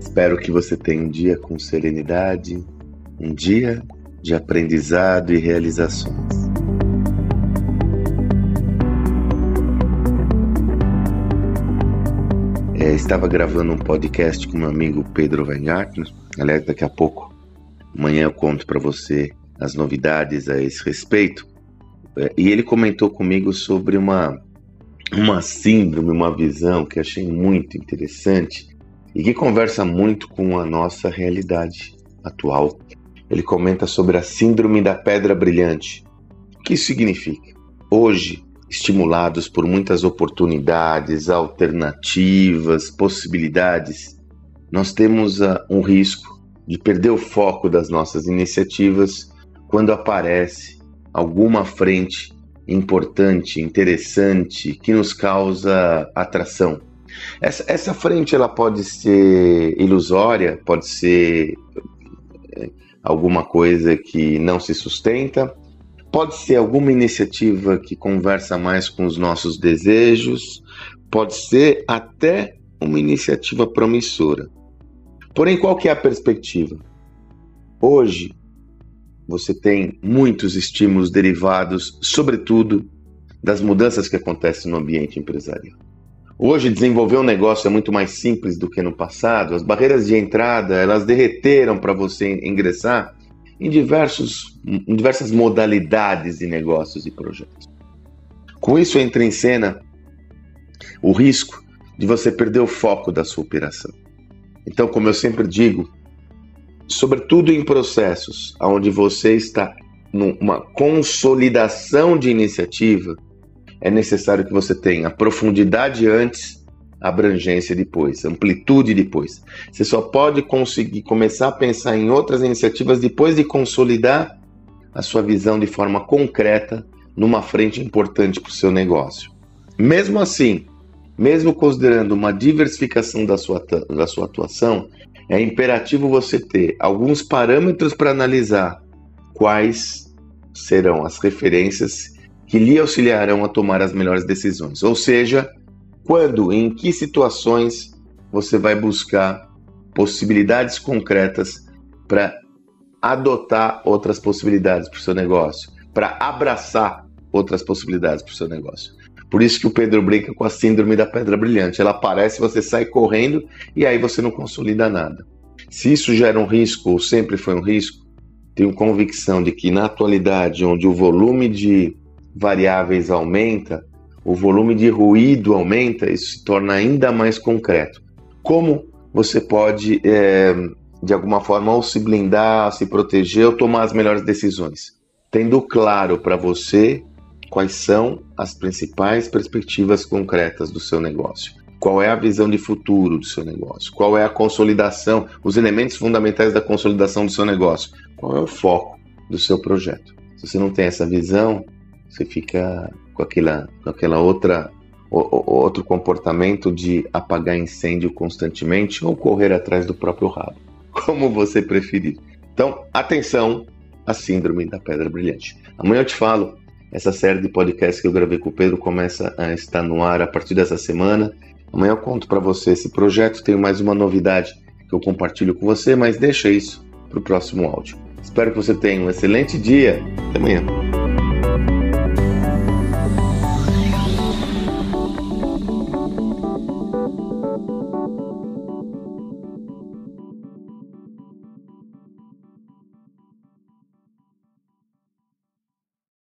Espero que você tenha um dia com serenidade, um dia de aprendizado e realizações. É, estava gravando um podcast com meu amigo Pedro Weingartner. Aliás, daqui a pouco, amanhã eu conto para você as novidades a esse respeito. É, e ele comentou comigo sobre uma, uma síndrome, uma visão que achei muito interessante e que conversa muito com a nossa realidade atual. Ele comenta sobre a síndrome da pedra brilhante. O que isso significa? Hoje, estimulados por muitas oportunidades, alternativas, possibilidades, nós temos uh, um risco de perder o foco das nossas iniciativas quando aparece alguma frente importante, interessante, que nos causa atração essa, essa frente ela pode ser ilusória, pode ser é, alguma coisa que não se sustenta, pode ser alguma iniciativa que conversa mais com os nossos desejos, pode ser até uma iniciativa promissora. Porém, qual que é a perspectiva? Hoje, você tem muitos estímulos derivados, sobretudo, das mudanças que acontecem no ambiente empresarial. Hoje desenvolver um negócio é muito mais simples do que no passado. As barreiras de entrada elas derreteram para você ingressar em, diversos, em diversas modalidades de negócios e projetos. Com isso entra em cena o risco de você perder o foco da sua operação. Então, como eu sempre digo, sobretudo em processos onde você está numa consolidação de iniciativa, é necessário que você tenha profundidade antes, abrangência depois, amplitude depois. Você só pode conseguir começar a pensar em outras iniciativas depois de consolidar a sua visão de forma concreta numa frente importante para o seu negócio. Mesmo assim, mesmo considerando uma diversificação da sua, da sua atuação, é imperativo você ter alguns parâmetros para analisar quais serão as referências que lhe auxiliarão a tomar as melhores decisões. Ou seja, quando, em que situações você vai buscar possibilidades concretas para adotar outras possibilidades para o seu negócio, para abraçar outras possibilidades para o seu negócio. Por isso que o Pedro brinca com a síndrome da pedra brilhante. Ela aparece, você sai correndo e aí você não consolida nada. Se isso gera um risco ou sempre foi um risco, tenho convicção de que na atualidade, onde o volume de variáveis aumenta, o volume de ruído aumenta, isso se torna ainda mais concreto. Como você pode, é, de alguma forma, ou se blindar, se proteger ou tomar as melhores decisões? Tendo claro para você quais são as principais perspectivas concretas do seu negócio. Qual é a visão de futuro do seu negócio? Qual é a consolidação, os elementos fundamentais da consolidação do seu negócio? Qual é o foco do seu projeto? Se você não tem essa visão, você fica com aquela, com aquela outra outro comportamento de apagar incêndio constantemente ou correr atrás do próprio rabo, como você preferir. Então, atenção à síndrome da pedra brilhante. Amanhã eu te falo, essa série de podcasts que eu gravei com o Pedro começa a estar no ar a partir dessa semana. Amanhã eu conto para você esse projeto, tenho mais uma novidade que eu compartilho com você, mas deixa isso para o próximo áudio. Espero que você tenha um excelente dia. Até amanhã.